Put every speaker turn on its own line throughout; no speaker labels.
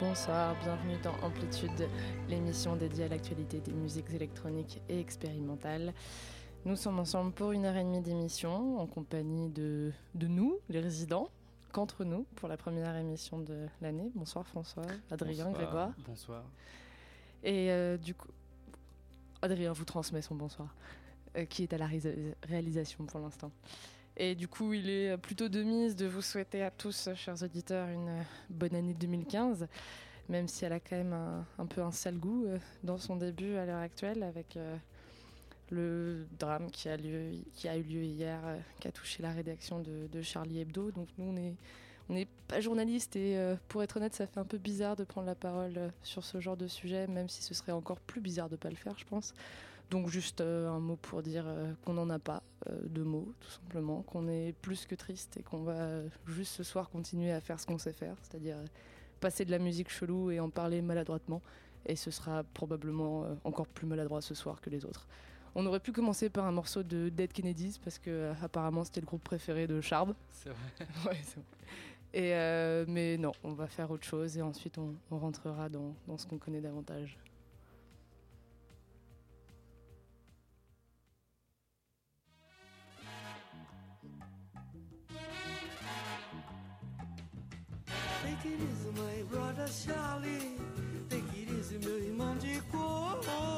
Bonsoir, bienvenue dans Amplitude, l'émission dédiée à l'actualité des musiques électroniques et expérimentales. Nous sommes ensemble pour une heure et demie d'émission en compagnie de, de nous, les résidents, qu'entre nous pour la première émission de l'année. Bonsoir François, Adrien,
Bonsoir.
Grégoire.
Bonsoir.
Et euh, du coup, Adrien vous transmet son bonsoir, euh, qui est à la réalisation pour l'instant. Et du coup, il est plutôt de mise de vous souhaiter à tous, chers auditeurs, une bonne année 2015, même si elle a quand même un, peu un sale goût euh, dans son début à l'heure actuelle, avec euh, le drame qui a, eu lieu hier, euh, qui a touché la rédaction de, Charlie Hebdo. Donc nous, on est on n'est pas journaliste et pour être honnête, ça fait un peu bizarre de prendre la parole sur ce genre de sujet, même si ce serait encore plus bizarre de pas le faire, je pense. Donc juste euh, un mot pour dire euh, qu'on n'en a pas euh, de mots, tout simplement, qu'on est plus que triste et qu'on va juste ce soir continuer à faire ce qu'on sait faire, c'est-à-dire passer de la musique chelou et en parler maladroitement. Et ce sera probablement encore plus maladroit ce soir que les autres. On aurait pu commencer par un morceau de Dead Kennedys parce que apparemment c'était le groupe préféré de Charb.
C'est vrai.
Ouais, c'est vrai. Et euh, mais non, on va faire autre chose et ensuite on, on rentrera dans, dans ce qu'on connaît davantage.
It easy, my brother Charlie. Meu irmão de cor.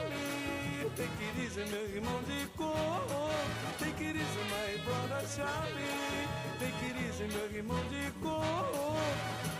Take it easy, meu irmão de cor. Take it easy, meu irmão de cor.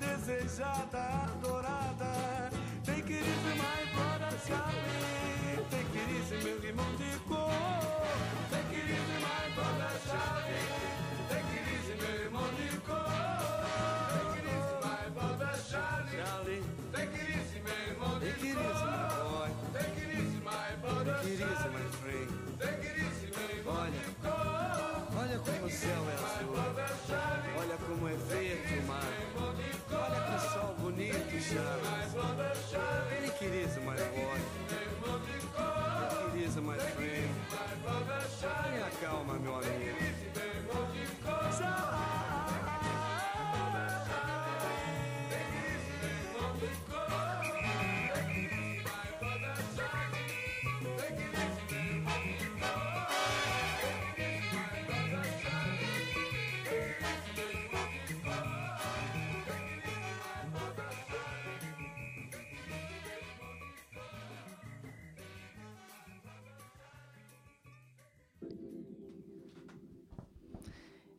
desejada, adorada.
Tenha calma, meu amigo.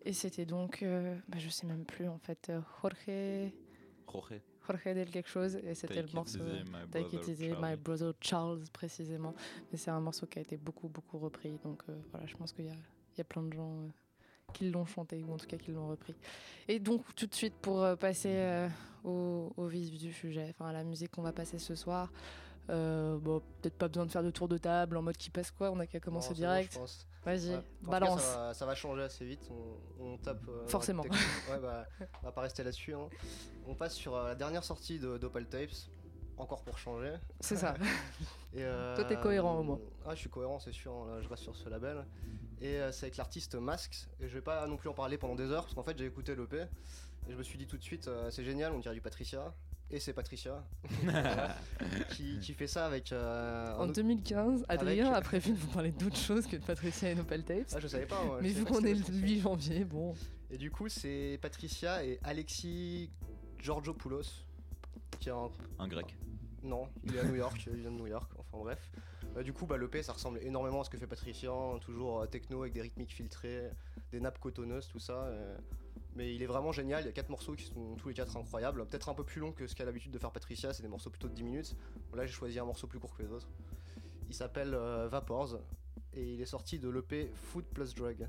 Et c'était donc, euh, bah, je sais même plus en fait, euh, Jorge,
Jorge.
Jorge del quelque chose, et c'était le morceau
my
Take
brother
It Easy. My Brother Charles précisément. Mais c'est un morceau qui a été beaucoup beaucoup repris, donc euh, voilà, je pense qu'il y a, il y a plein de gens euh, qui l'ont chanté ou en tout cas qui l'ont repris. Et donc tout de suite pour passer au, au vif du sujet, enfin à la musique qu'on va passer ce soir. Euh, bon, peut-être pas besoin de faire de tour de table en mode qui passe quoi, on a qu'à commencer
Non, c'est bon,
direct. Vas-y,
Ouais. Cas,
balance.
ça, va, ça va changer assez vite. On, on tape. euh,
Forcément.
Ouais, bah, on va pas rester là-dessus. hein. On passe sur euh, la dernière sortie de- d'Opal Tapes. Encore pour changer.
C'est ça.
Et, euh,
Toi, t'es cohérent, au moins.
Ah, je suis cohérent, c'est sûr. hein, là, je reste sur ce label. Et euh, c'est avec l'artiste Masks. Et je vais pas non plus en parler pendant des heures parce qu'en fait, j'ai écouté l'EP. Et je me suis dit tout de suite, euh, c'est génial, on dirait du Patricia. Et c'est Patricia qui, qui fait ça avec. euh,
En
autre-
2015, Adrien
Avec-
a prévu de vous parler d'autre chose que de Patricia et Nopal Tapes.
Ah, je savais pas. moi,
mais vu qu'on est le 8 janvier, bon.
Et du coup, c'est Patricia et Alexis Georgopoulos. Qui est un...
Un grec.
Non, il est à New York, il vient de New York, enfin bref. Euh, du coup, bah, l'EP ça ressemble énormément à ce que fait Patricia, hein, toujours euh, techno avec des rythmiques filtrées, des nappes cotonneuses, tout ça. Mais il est vraiment génial, il y a 4 morceaux qui sont tous les 4 incroyables. Peut-être un peu plus long que ce qu'a l'habitude de faire Patricia, c'est des morceaux plutôt de 10 minutes. Là, j'ai choisi un morceau plus court que les autres. Il s'appelle euh, Vapors et il est sorti de l'EP Food Plus Drug.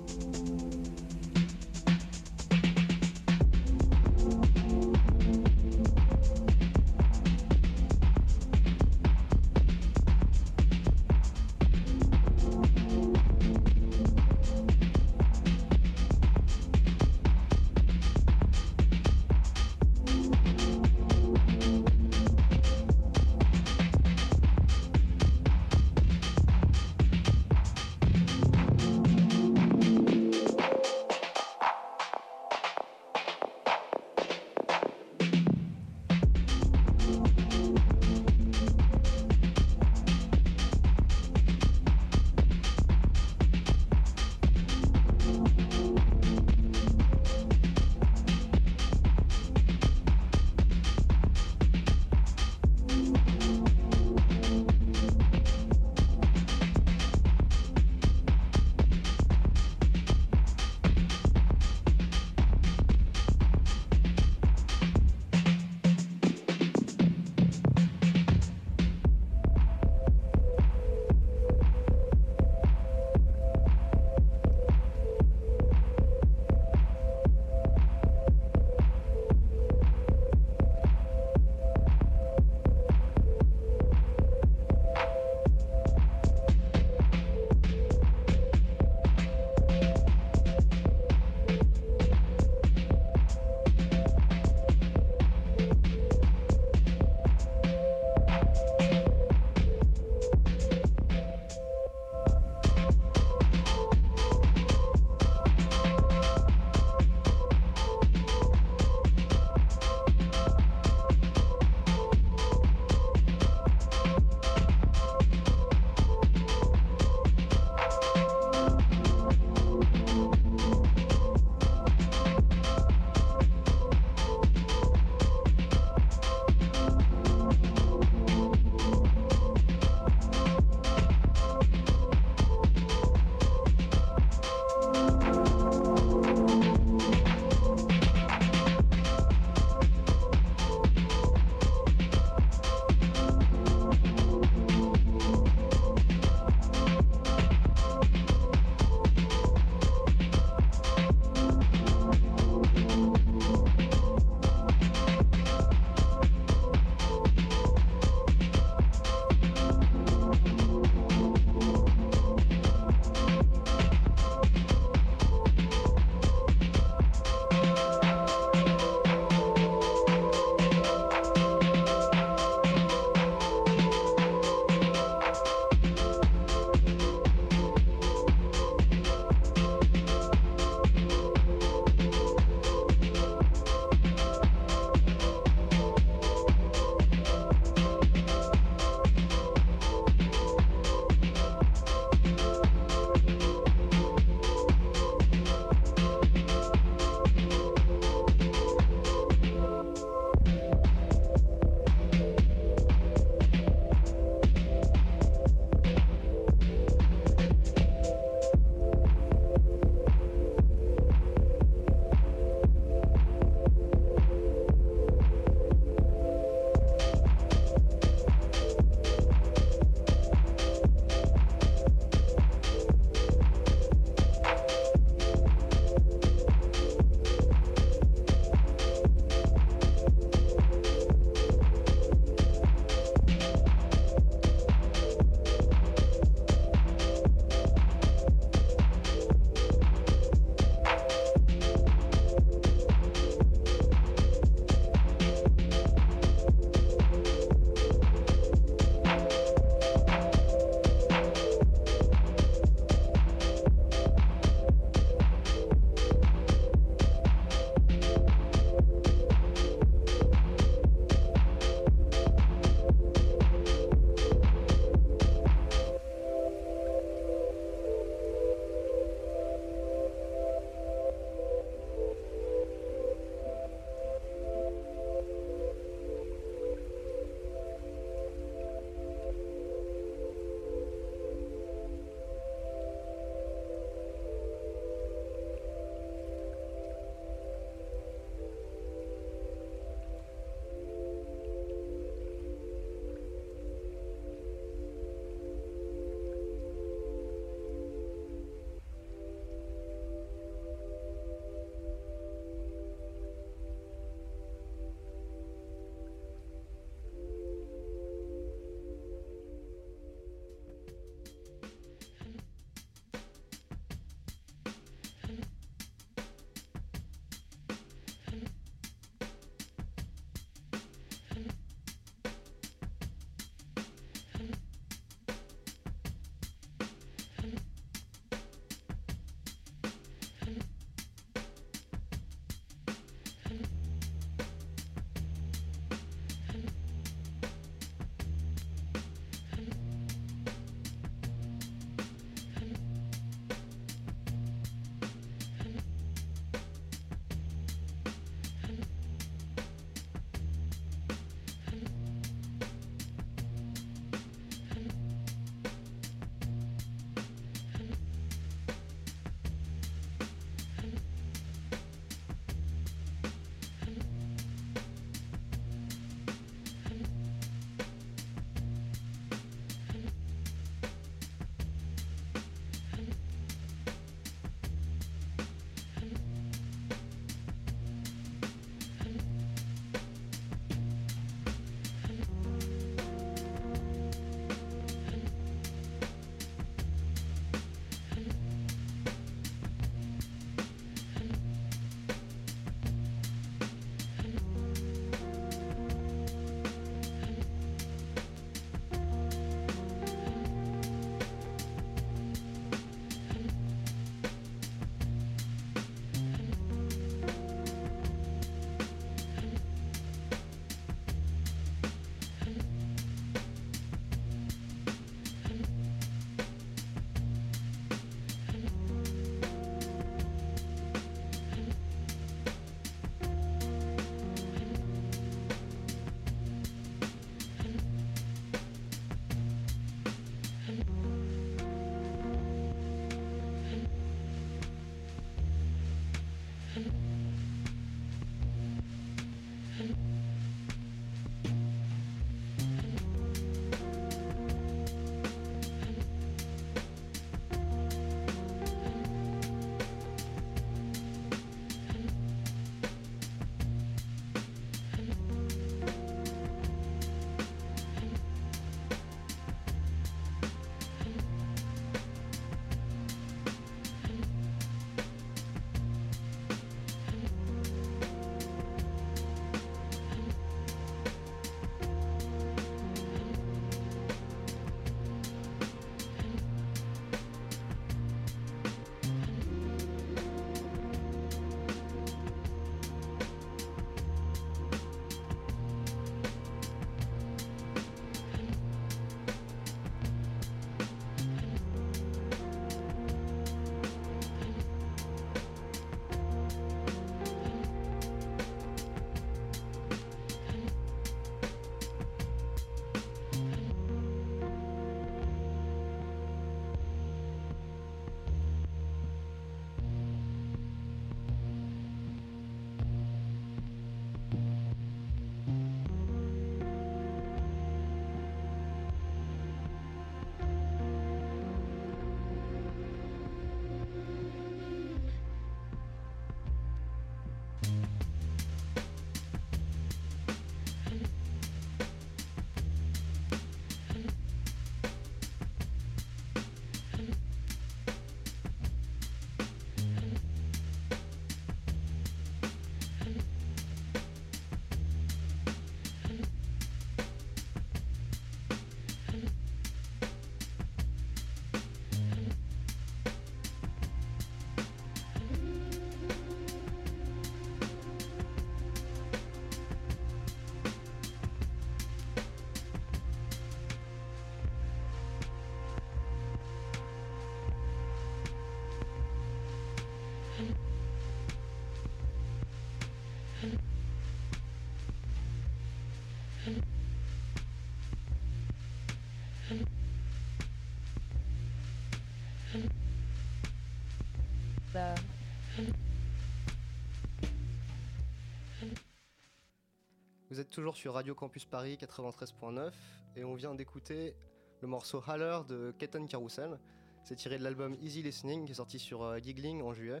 Vous êtes toujours sur Radio Campus Paris 93.9 et on vient d'écouter le morceau Haller de Ketan Carousel. C'est tiré de l'album Easy Listening qui est sorti sur euh, Giggling en juillet.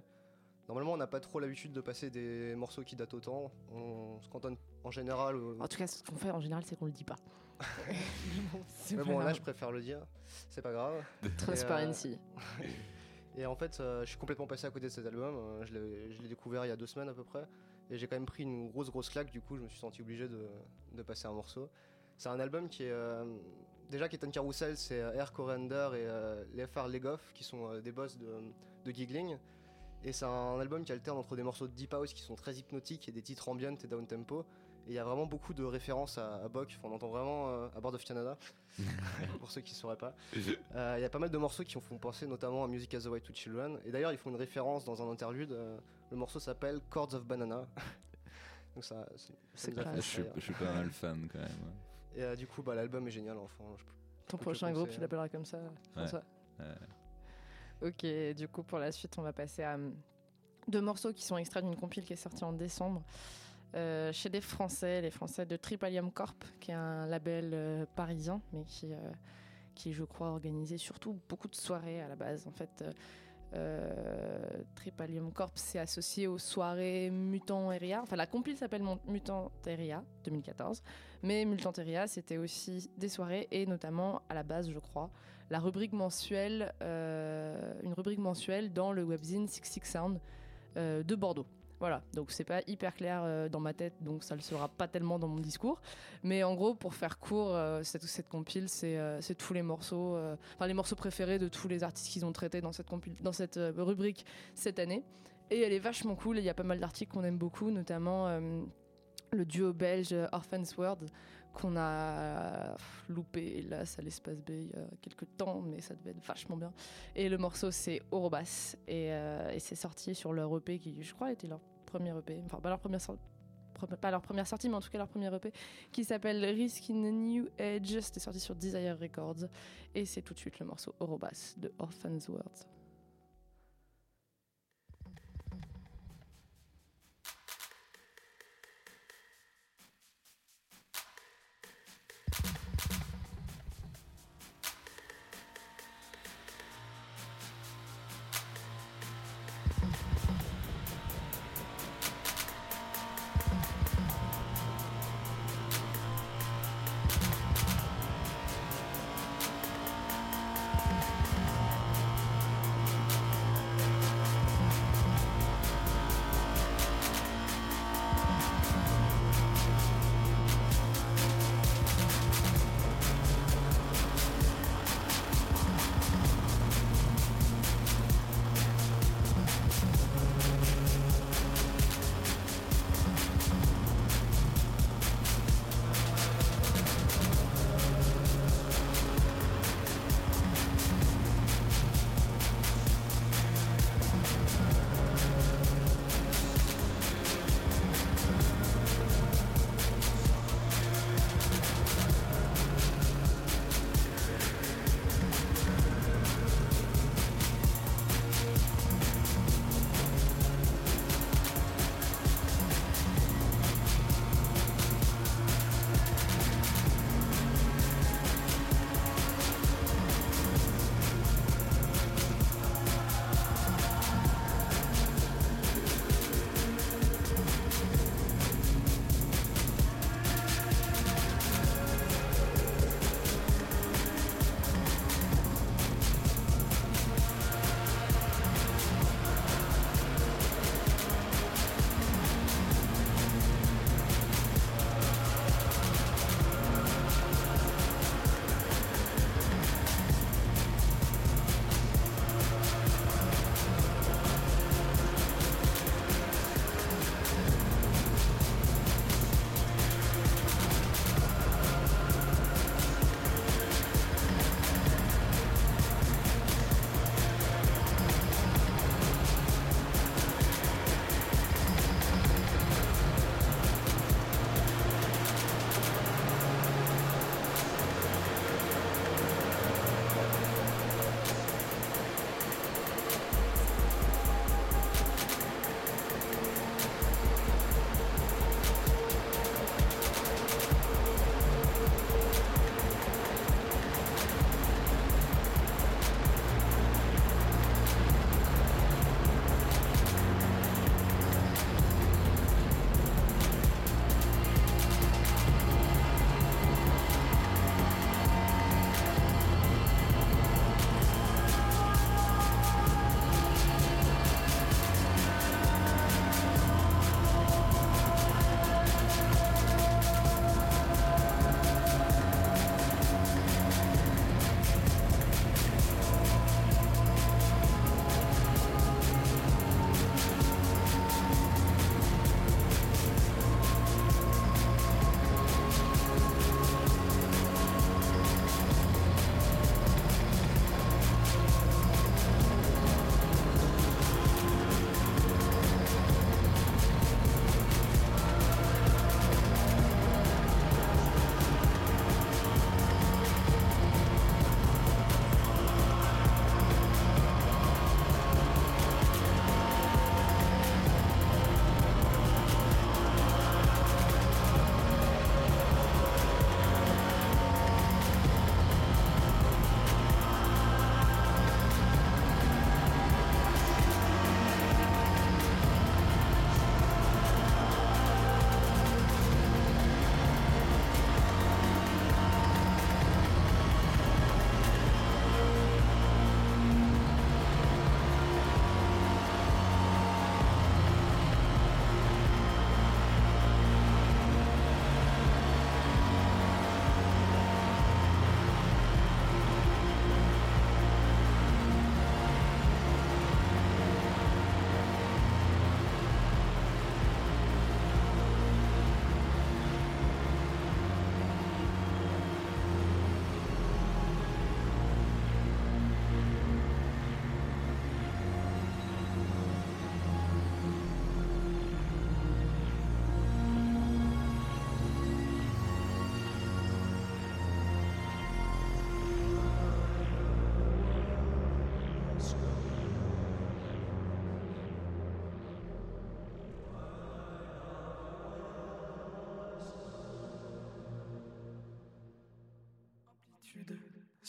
Normalement, on n'a pas trop l'habitude de passer des morceaux qui datent autant. On se cantonne en général. au-
en tout cas, ce qu'on fait en général, c'est qu'on le dit pas.
Mais bon, là,
grave.
je préfère le dire. C'est pas grave.
Transparency.
Et en fait, euh, je suis complètement passé à côté de cet album. Euh, je l'ai découvert il y a deux semaines à peu près. Et j'ai quand même pris une grosse, grosse claque. Du coup, je me suis senti obligé de, de passer un morceau. C'est un album qui est. euh, déjà, Ketan Carousel, c'est euh, Air Corrender et euh, Lefar Legoff qui sont euh, des boss de, de Giggling. Et c'est un album qui alterne entre des morceaux de Deep House qui sont très hypnotiques et des titres ambient et down tempo. Et il y a vraiment beaucoup de références à, à. Enfin, on entend vraiment euh, à Board of Canada, pour ceux qui ne sauraient pas. Euh, Il y a pas mal de morceaux qui font penser notamment à Music as a Way to Children. Et d'ailleurs, ils font une référence dans un interlude. euh, le morceau s'appelle Chords of Banana. Donc ça,
C'est classe.
Je suis,
rire.
je suis pas mal fan quand même. ouais.
Et euh, du coup, bah, l'album est génial. Enfin, je-
Ton prochain groupe, tu
hein.
l'appelleras comme ça, François Ok, du coup, pour la suite, on va passer à hum, deux morceaux qui sont extraits d'une compile qui est sortie en décembre. Euh, chez des Français, les Français de Tripalium Corp, qui est un label euh, parisien, mais qui, euh, qui, je crois, organisait surtout beaucoup de soirées à la base. En fait, Tripalium Corp s'est associé aux soirées Mutant Area. Enfin, la compile s'appelle Mutant Area 2014, mais Mutant Area, c'était aussi des soirées et notamment à la base, je crois, la rubrique mensuelle, une rubrique mensuelle dans le webzine Six Six Sound de Bordeaux. Voilà, donc c'est pas hyper clair euh, dans ma tête, donc ça le sera pas tellement dans mon discours. Mais en gros, pour faire court, euh, cette, cette compile, c'est euh, tous les morceaux, enfin les morceaux préférés de tous les artistes qu'ils ont traités dans cette, dans cette rubrique cette année. Et elle est vachement cool, il y a pas mal d'articles qu'on aime beaucoup, notamment le duo belge Orphans World, qu'on a loupé hélas à l'espace B il y a quelques temps, mais ça devait être vachement bien. Et le morceau c'est Orobas et, et c'est sorti sur leur EP qui je crois était leur premier EP, enfin pas leur première sortie. Pas leur première sortie, mais en tout cas leur premier EP, qui s'appelle Risk in a New Age. C'était sorti sur Desire Records. Et c'est tout de suite le morceau Orobas de Orphans World.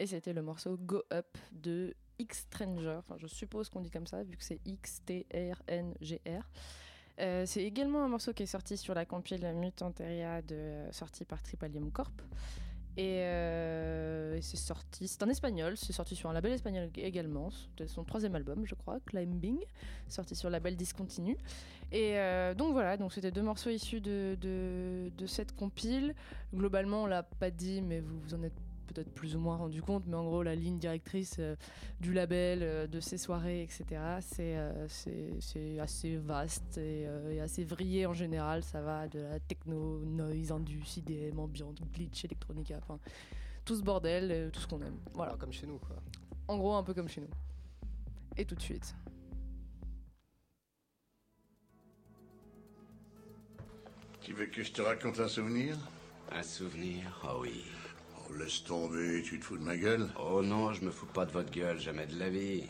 Et c'était le morceau Go Up de X Stranger. Je suppose qu'on dit comme ça, vu que c'est X-T-R-N-G-R. Euh, c'est également un morceau qui est sorti sur la compile Mutanteria de, sortie par Tripalium Corp. Euh, et c'est sorti, c'est en espagnol, c'est sorti sur un label espagnol également. C'était son troisième album, je crois, Climbing, sorti sur le label Discontinu. Et euh, donc voilà, donc c'était deux morceaux issus de, de, de cette compile. Globalement, on l'a pas dit, mais vous vous en êtes peut-être plus ou moins rendu compte, mais en gros, la ligne directrice euh, du label, euh, de ces soirées, etc., c'est euh, c'est- c'est assez vaste et, euh, et assez vrillé en général. Ça va de la techno, noise, indus, IDM, ambiante, glitch, électronica, enfin, tout ce bordel, euh, tout ce qu'on aime. Voilà,
comme chez nous, quoi.
en gros, un peu comme chez nous. Et tout de suite.
Tu veux que je te raconte un souvenir?
Un souvenir Oh oui.
Oh, laisse tomber, tu te fous de ma gueule
Oh non, je me fous pas de votre gueule, jamais de la vie.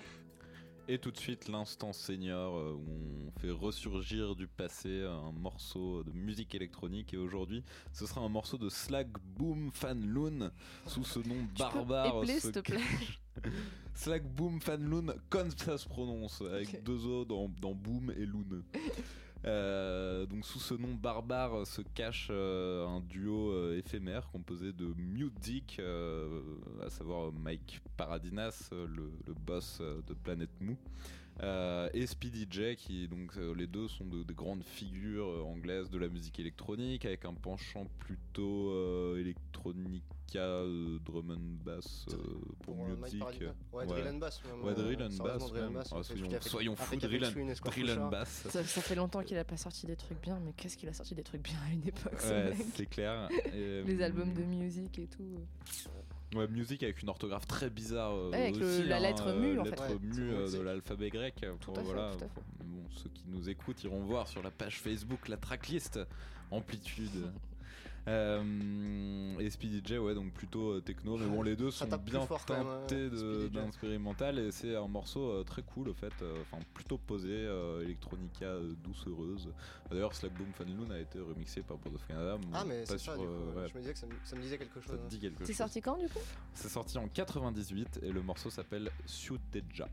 Et tout de suite, l'instant senior euh, où on fait ressurgir du passé un morceau de musique électronique. Et aujourd'hui, ce sera un morceau de Slag Boom Fan Loon sous ce nom barbare.
s'il te plaît?
Cache- Slag Boom Fan Loon, comme ça se prononce, avec deux O dans, dans Boom et Loon. Euh, donc sous ce nom barbare se cache euh, un duo euh, éphémère composé de Music, euh, à savoir Mike Paradinas, euh, le, le boss euh, de Planet Moo, euh, et Speedy J, qui donc euh, les deux sont de, des grandes figures euh, anglaises de la musique électronique, avec un penchant plutôt euh, electronica, euh, drum and bass euh, pour Music.
Paradina. Ouais,
Ouais.
drill and bass. même,
Ouais, drill and bass.
drill and
soyons
fait-
soyons fous, drill and, drill bass.
Ça, ça fait longtemps qu'il a pas sorti des trucs bien, mais qu'est-ce qu'il a sorti des trucs bien à une époque, ce
c'est clair. Et,
Les albums de musique et tout.
Ouais, musique avec une orthographe très bizarre. euh,
Ouais, avec le-
aussi,
la
hein,
lettre mu,
euh,
en fait.
lettre
Ouais,
mu
c'est
euh, de l'alphabet grec.
Tout fait,
voilà,
tout à fait.
Bon, ceux qui nous écoutent iront voir sur la page Facebook la tracklist Amplitude. Euh, et Speedy J, ouais, donc plutôt euh, techno, mais bon, les deux sont bien
fort, Speedy J.
d'instrumental et c'est un morceau euh, très cool, au fait, euh, enfin plutôt posé, euh, electronica euh, doucereuse. D'ailleurs, Slack Boom Fan Loon a été remixé par Board of Canada.
Ah, mais c'est ça,
sur,
du coup.
euh, ouais,
Je me disais que ça me, ça me disait quelque chose. hein.
dit quelque
C'est
chose.
sorti quand du coup?
C'est sorti en 98 et le morceau s'appelle Ciuteja.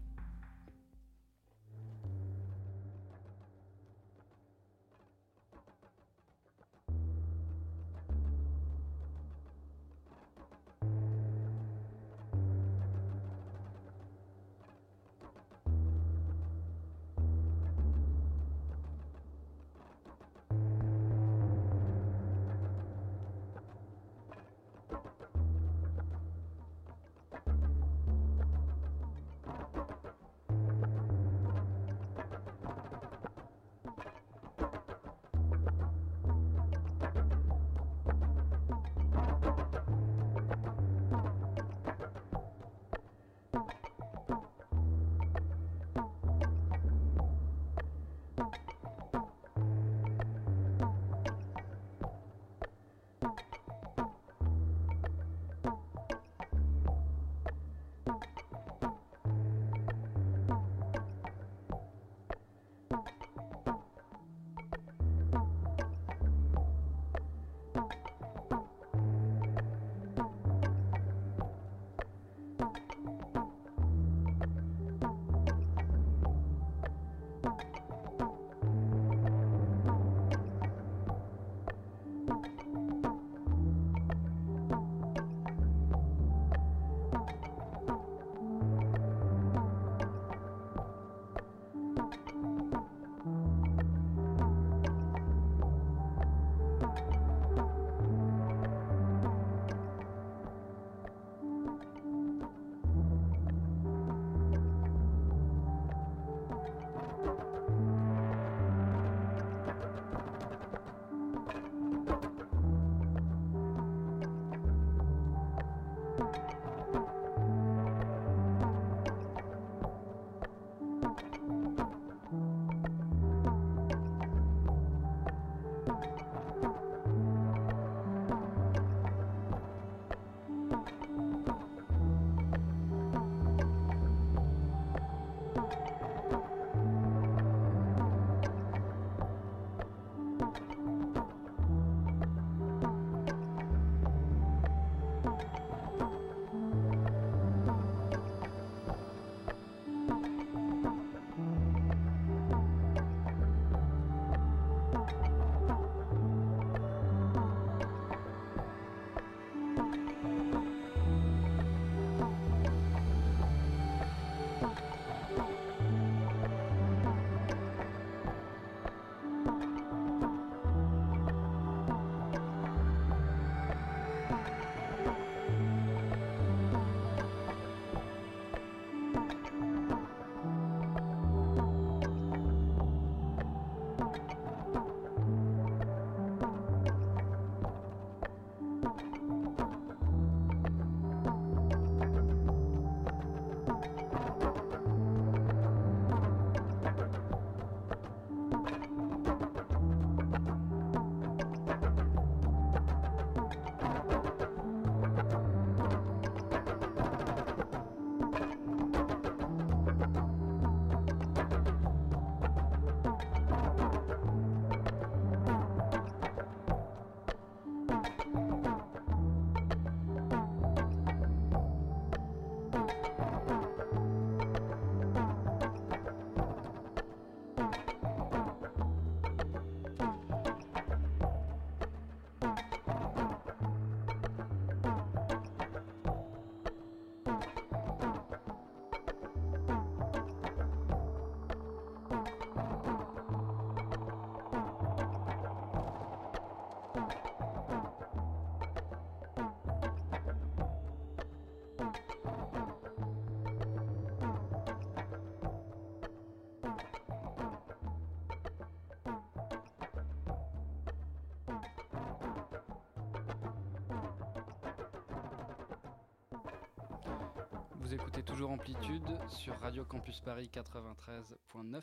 Vous écoutez toujours Amplitude sur Radio Campus Paris 93.9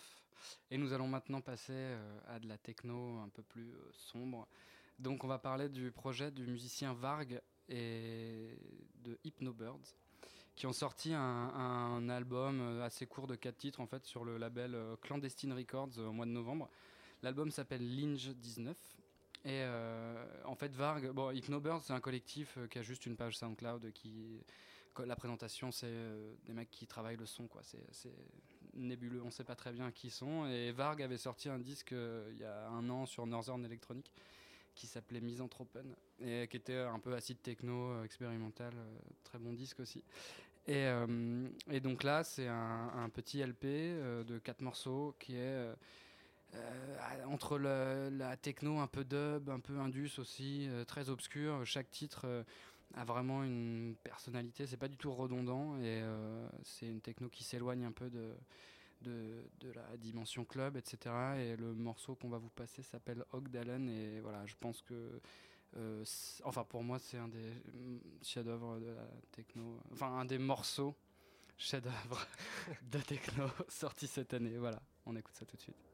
et nous allons maintenant passer euh, à de la techno un peu plus euh, sombre. Donc on va parler du projet du musicien Varg et de Hypnobirds qui ont sorti un, album euh, assez court de 4 titres en fait sur le label Clandestine Records au mois de novembre. L'album s'appelle Linge 19 et en fait Varg, bon Hypnobirds c'est un collectif qui a juste une page SoundCloud qui la présentation c'est euh, des mecs qui travaillent le son quoi, c'est nébuleux, on sait pas très bien qui ils sont et Varg avait sorti un disque euh, il y a un an sur Northern Electronic qui s'appelait Misanthropen et qui était un peu acide techno euh, expérimental, très bon disque aussi. Et, et donc là, c'est un, petit LP de quatre morceaux qui est entre la techno un peu dub, un peu indus aussi, très obscur. Chaque titre a vraiment une personnalité, c'est pas du tout redondant et euh, c'est une techno qui s'éloigne un peu de, de, la dimension club, etc. Et le morceau qu'on va vous passer s'appelle Ogdalen et voilà, je pense que euh, enfin pour moi c'est un des chefs-d'œuvre de la techno, enfin un des morceaux chefs-d'œuvre de techno sortis cette année. Voilà, on écoute ça tout de suite.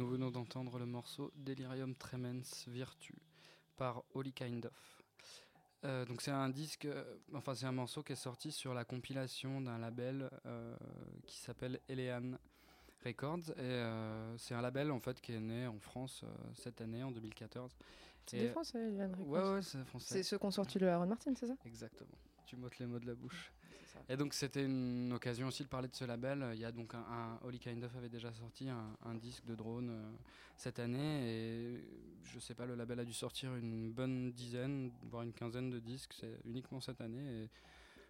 Nous venons d'entendre le morceau Delirium Tremens Virtue par Holy Kind of. Euh, donc c'est un disque, euh, enfin c'est un morceau qui est sorti sur la compilation d'un label euh, qui s'appelle Elean Records et c'est un label en fait qui est né en France cette année en 2014.
C'est des Français, Eliane Records.
Ouais ouais c'est français.
C'est ceux qui ont sorti le Aaron Martin, c'est ça?
Exactement. Tu m'ôtes les mots de la bouche.
Ça.
Et donc c'était une occasion aussi de parler de ce label. Il y a donc un, un Holy Kind of avait déjà sorti un, un disque de drone euh, cette année et je sais pas le label a dû sortir une bonne dizaine voire une quinzaine de disques c'est uniquement cette année et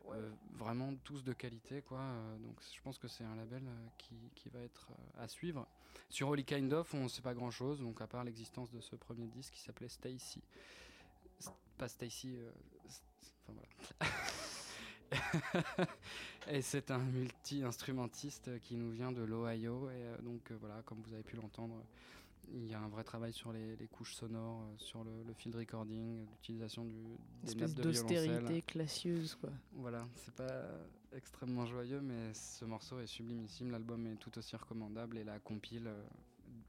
euh, vraiment tous de qualité quoi. Euh, donc je pense que c'est un label euh, qui, qui va être à suivre. Sur Holy Kind of on sait pas grand chose donc à part l'existence de ce premier disque qui s'appelait Stacy. Pas Stacy. Enfin voilà. et c'est un multi-instrumentiste qui nous vient de l'Ohio. Et euh, donc euh, voilà, comme vous avez pu l'entendre, il y a un vrai travail sur les, les couches sonores, euh, sur le, le field recording, l'utilisation du, des
espèce d'austérité classieuse, quoi.
Voilà, c'est pas extrêmement joyeux, mais ce morceau est sublimissime. L'album est tout aussi recommandable et la compile euh,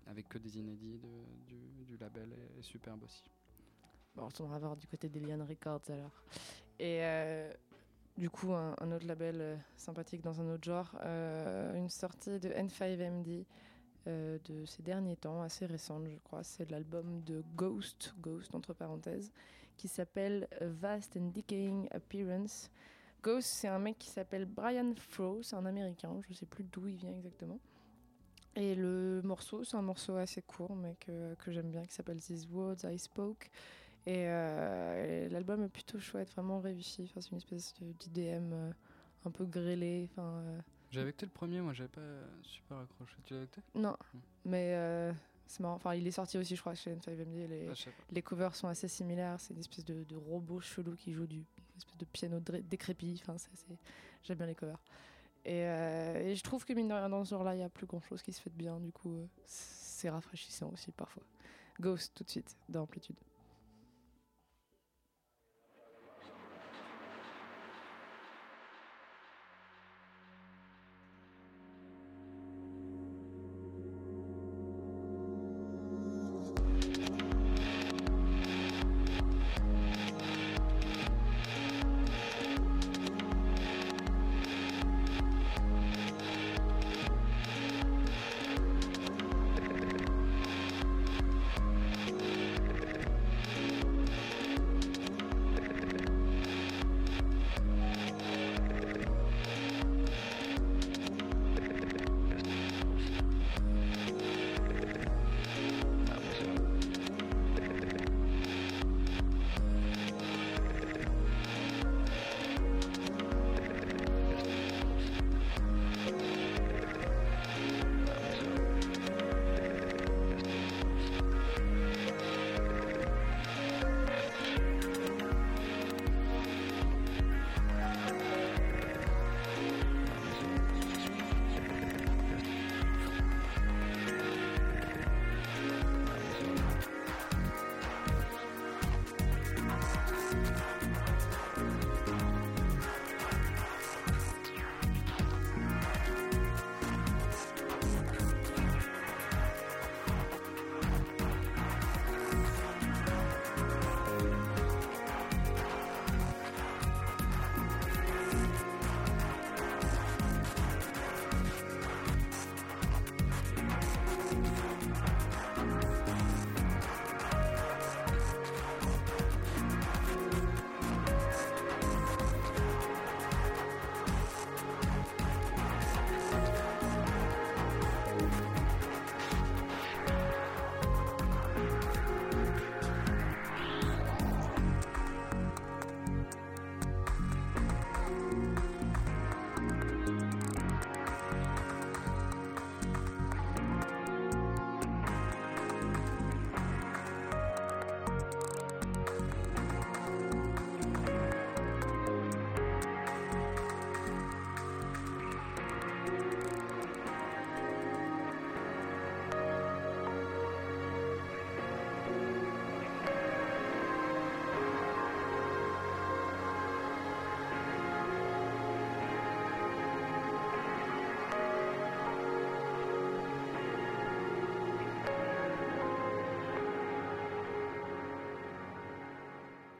avec que des inédits de- du, du label est, est superbe aussi.
Bon, on retournera voir du côté d'Eliane Records alors. Et euh, du coup, un, autre label euh, sympathique dans un autre genre, euh, une sortie de N5MD euh, de ces derniers temps, assez récente, je crois. C'est l'album de Ghost, Ghost entre parenthèses, qui s'appelle A Vast and Decaying Appearance. Ghost, c'est un mec qui s'appelle Brian Froh, c'est un américain, je sais plus d'où il vient exactement. Et le morceau, c'est un morceau assez court, mais que j'aime bien, qui s'appelle These Words I Spoke. Et, euh, et l'album est plutôt chouette, vraiment réussi. Enfin, c'est une espèce d'IDM euh, un peu grêlé. Enfin, euh,
J'avais le premier, moi j'avais pas super accroché. Tu l'avais écouté?
Non,
Mm.
mais euh, c'est marrant. Enfin, il est sorti aussi, je crois, chez N5MD. Les,
Ah,
les covers sont assez similaires. C'est une espèce de, de robot chelou qui joue du une espèce de piano décrépit. Enfin, j'aime bien les covers. Et, et je trouve que mine de rien, dans ce genre-là, il y a plus grand-chose qui se fait de bien. Du coup, c'est rafraîchissant aussi parfois. Ghost tout de suite dans Amplitude.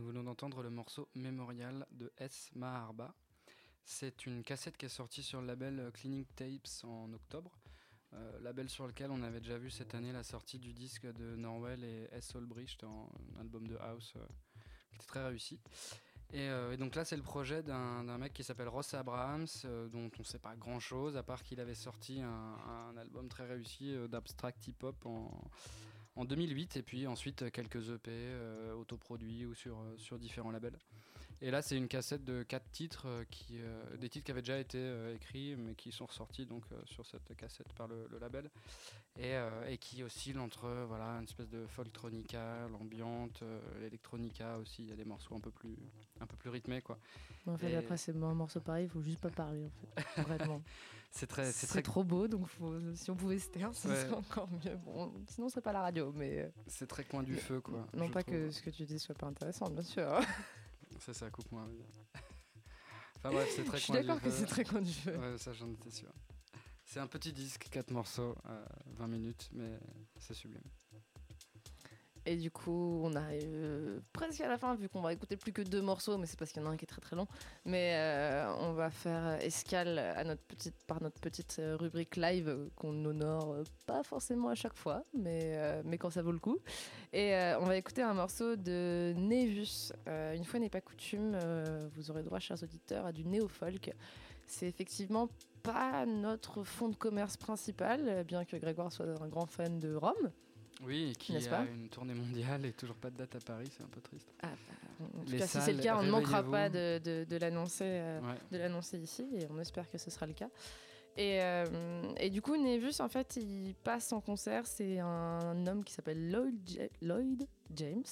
Nous venons d'entendre le morceau Mémorial de S. Maharba. C'est une cassette qui est sortie sur le label euh, Cleaning Tapes en octobre, euh, label sur lequel on avait déjà vu cette année la sortie du disque de Norwell et S. Olbricht, un album de house euh, qui était très réussi. Et, donc là, c'est le projet d'un mec qui s'appelle Ross Abrahams, dont on ne sait pas grand chose, à part qu'il avait sorti un, album très réussi d'abstract hip-hop en, en 2008, et puis ensuite euh, quelques EP euh, autoproduits ou sur, euh, sur différents labels. Et là, c'est une cassette de quatre titres, euh, qui, euh, des titres qui avaient déjà été euh, écrits, mais qui sont ressortis donc, euh, sur cette cassette par le, le label, et, et qui oscillent entre voilà, une espèce de folktronica, l'ambiante, l'électronica aussi, il y a des morceaux un peu plus, un peu plus rythmés. Quoi.
En fait,
Et
après, c'est un morceau pareil, il faut juste pas parler, en fait. Vraiment.
C'est très, c'est très,
trop beau, donc faut- si on pouvait se taire, ce
Ouais.
serait encore mieux. Bon, sinon, ce serait pas la radio, mais.
c'est très coin du feu. Quoi,
non pas
trouve.
que ce que tu dis soit pas intéressant, bien sûr.
Ça, ça coupe moins. oui. enfin bref, c'est très
Je suis d'accord que c'est très coin du feu.
Ouais, ça j'en étais sûr. C'est un petit disque, 4 morceaux, euh, 20 minutes, mais c'est sublime.
Et du coup, on arrive euh, presque à la fin, vu qu'on va écouter plus que deux morceaux, mais c'est parce qu'il y en a un qui est très très long. Mais euh, on va faire escale à notre petite, par notre petite euh, rubrique live euh, qu'on honore euh, pas forcément à chaque fois, mais, euh, mais quand ça vaut le coup. Et euh, on va écouter un morceau de Nevus. Euh, une fois n'est pas coutume, euh, vous aurez droit, chers auditeurs, à du néo-folk. C'est effectivement pas notre fond de commerce principal, euh, bien que Grégoire soit un grand fan de Rome.
Oui, qui a
pas
une tournée mondiale et toujours pas de date à Paris, c'est un peu triste.
Ah, bah, en tout cas, si c'est le cas, on ne manquera pas de, de- de l'annoncer euh,
Ouais.
de l'annoncer ici et on espère que ce sera le cas. Et, euh, et du coup, Nevus, en fait, il passe en concert. C'est un homme qui s'appelle Lloyd, Ja- Lloyd James.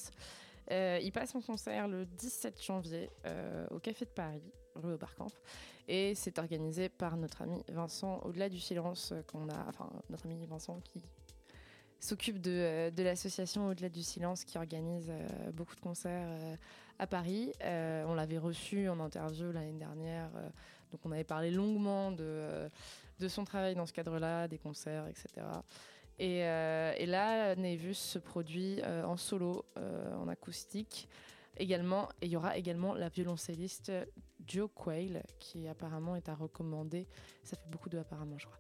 Euh, il passe en concert le 17 janvier euh, au Café de Paris, rue Aubercamp. Et c'est organisé par notre ami Vincent, au-delà du silence qu'on a, enfin, notre ami Vincent qui s'occupe de, euh, de l'association Au-delà du silence qui organise euh, beaucoup de concerts euh, à Paris. On l'avait reçu en interview l'année dernière, donc on avait parlé longuement de, de son travail dans ce cadre-là, des concerts, etc. Et, et là, Nevus se produit en solo, en acoustique également. Et il y aura également la violoncelliste Joe Quayle, qui apparemment est à recommander. Ça fait beaucoup de apparemment, je crois.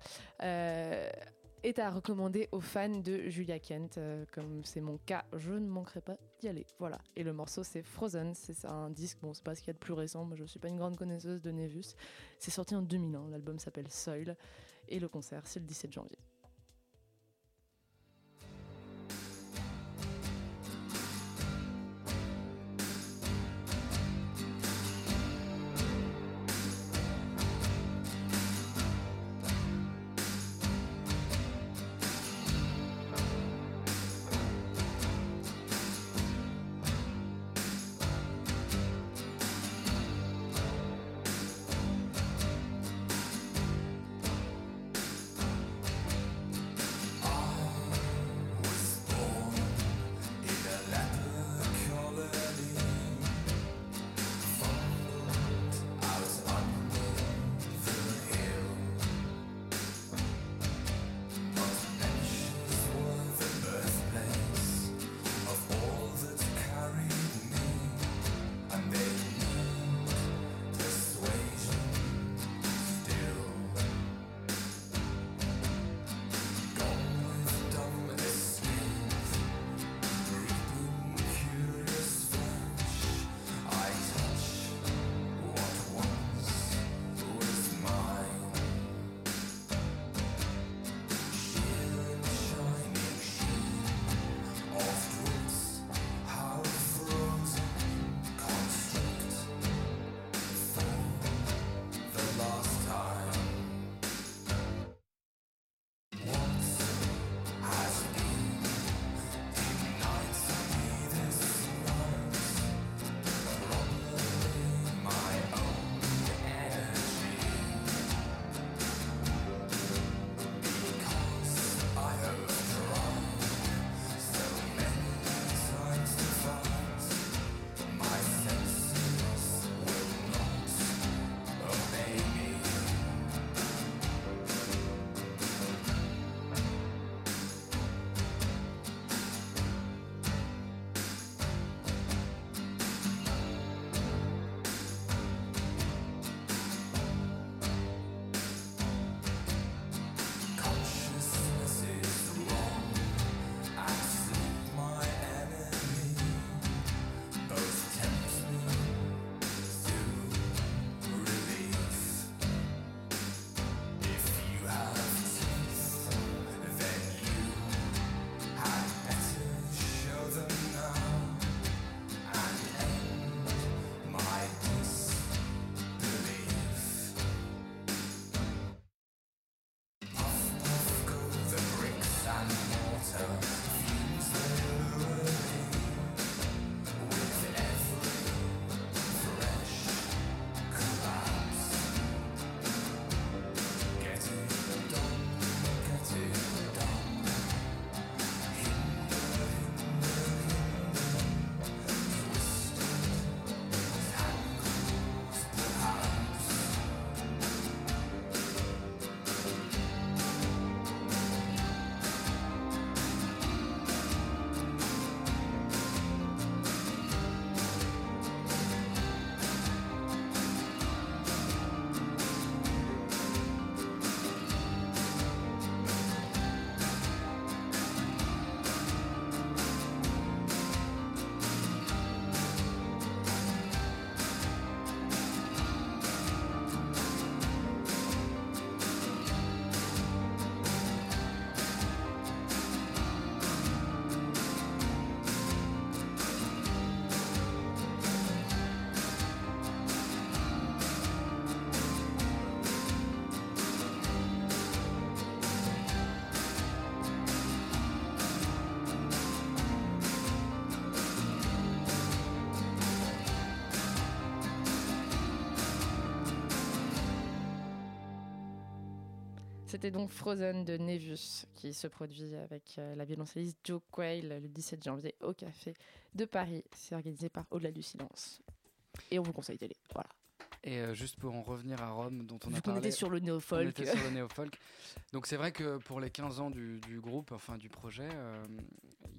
Est à recommander aux fans de Julia Kent. Euh, comme c'est mon cas, je ne manquerai pas d'y aller. Voilà. Et le morceau, c'est Frozen. C'est un disque, bon, c'est pas ce qu'il y a de plus récent. Moi, je suis pas une grande connaisseuse de Nevus. C'est sorti en 2001. L'album s'appelle Soil. Et le concert, c'est le 17 janvier. C'était donc Frozen de Nevus qui se produit avec euh, la violoncelliste Joe Quayle le 17 janvier au Café de Paris. C'est organisé par Au-delà du silence. Et on vous conseille d'y aller. Voilà.
Et euh, juste pour en revenir à Rome, dont on
Vu
a parlé.
était sur le
on
néo-folk.
était sur le néo-folk. Donc c'est vrai que pour les 15 ans du, du groupe, enfin du projet, euh,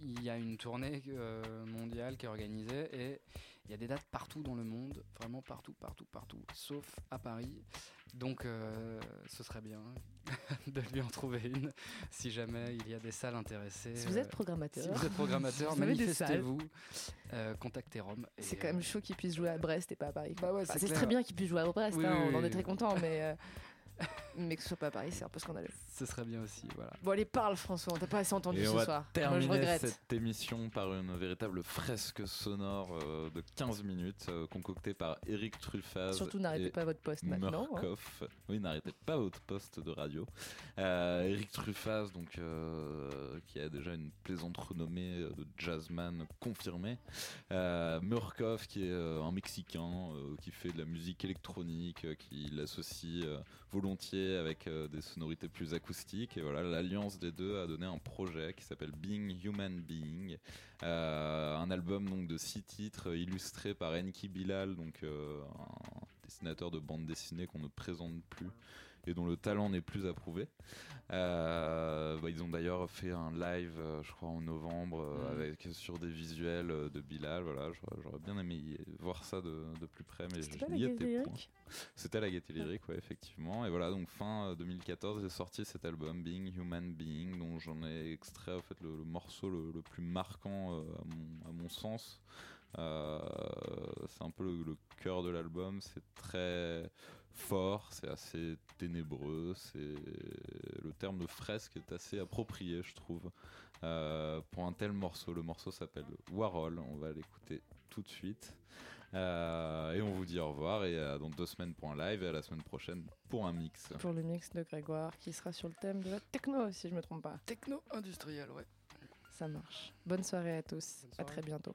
il y a une tournée euh, mondiale qui est organisée et il y a des dates partout dans le monde, vraiment partout, partout, partout, sauf à Paris. Donc euh, ce serait bien de lui en trouver une si jamais il y a des salles intéressées.
Si vous êtes
Euh,
programmateur.
si vous êtes programmateur,
Si
manifestez-vous, euh, contactez Rome.
C'est quand même chaud qu'ils puissent jouer à Brest et pas à Paris.
Bah ouais,
Enfin,
c'est
très bien qu'ils puissent jouer à Brest,
Oui,
hein,
oui,
on en est très content, mais, euh, mais que ce soit pas à Paris, c'est un peu scandaleux.
Ce serait bien aussi, voilà.
Bon, allez, parle François, on t'a pas assez entendu
Et
ce
on va
soir. Moi, je
terminer
regrette.
cette émission par une véritable fresque sonore euh, de 15 minutes euh, concoctée par Eric Truffaz.
Surtout, n'arrêtez
et
pas votre poste maintenant, hein.
Murkoff. Oui, n'arrêtez pas votre poste de radio. Euh, Eric Truffaz, donc, euh, qui a déjà une plaisante renommée de jazzman confirmé. Euh, Murkoff, qui est euh, un Mexicain euh, qui fait de la musique électronique, euh, qui l'associe euh, avec euh, des sonorités plus acoustiques. Et voilà, l'alliance des deux a donné un projet qui s'appelle Being Human Being, Euh, un album donc de six titres illustré par Enki Bilal, donc euh, un dessinateur de bande dessinée qu'on ne présente plus et dont le talent n'est plus approuvé. Euh, bah, ils ont d'ailleurs fait un live, euh, je crois, en novembre, euh,
Mhm.
avec sur des visuels de Bilal. Voilà, j'aurais- bien aimé y- voir ça de, de plus près, mais
C'était
je n'y étais point. C'était la Gaieté Lyrique, ouais, effectivement. Et voilà, donc fin euh, 2014, j'ai sorti cet album Being Human Being, dont j'en ai extrait en fait le, le morceau le, le plus marquant euh, à, mon, à mon sens. C'est un peu le, le cœur de l'album. C'est très fort, c'est assez ténébreux. C'est le terme de fresque est assez approprié, je trouve, euh, pour un tel morceau. Le morceau s'appelle Warhol. On va l'écouter tout de suite. Euh, et on vous dit au revoir et à dans deux semaines pour un live et à la semaine prochaine pour un mix.
Pour le mix de Grégoire qui sera sur le thème de la techno, si je me trompe pas.
Techno industriel, ouais.
Ça marche. Bonne soirée à tous. À très bientôt.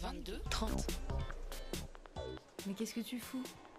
22 30. Mais qu'est-ce que tu fous?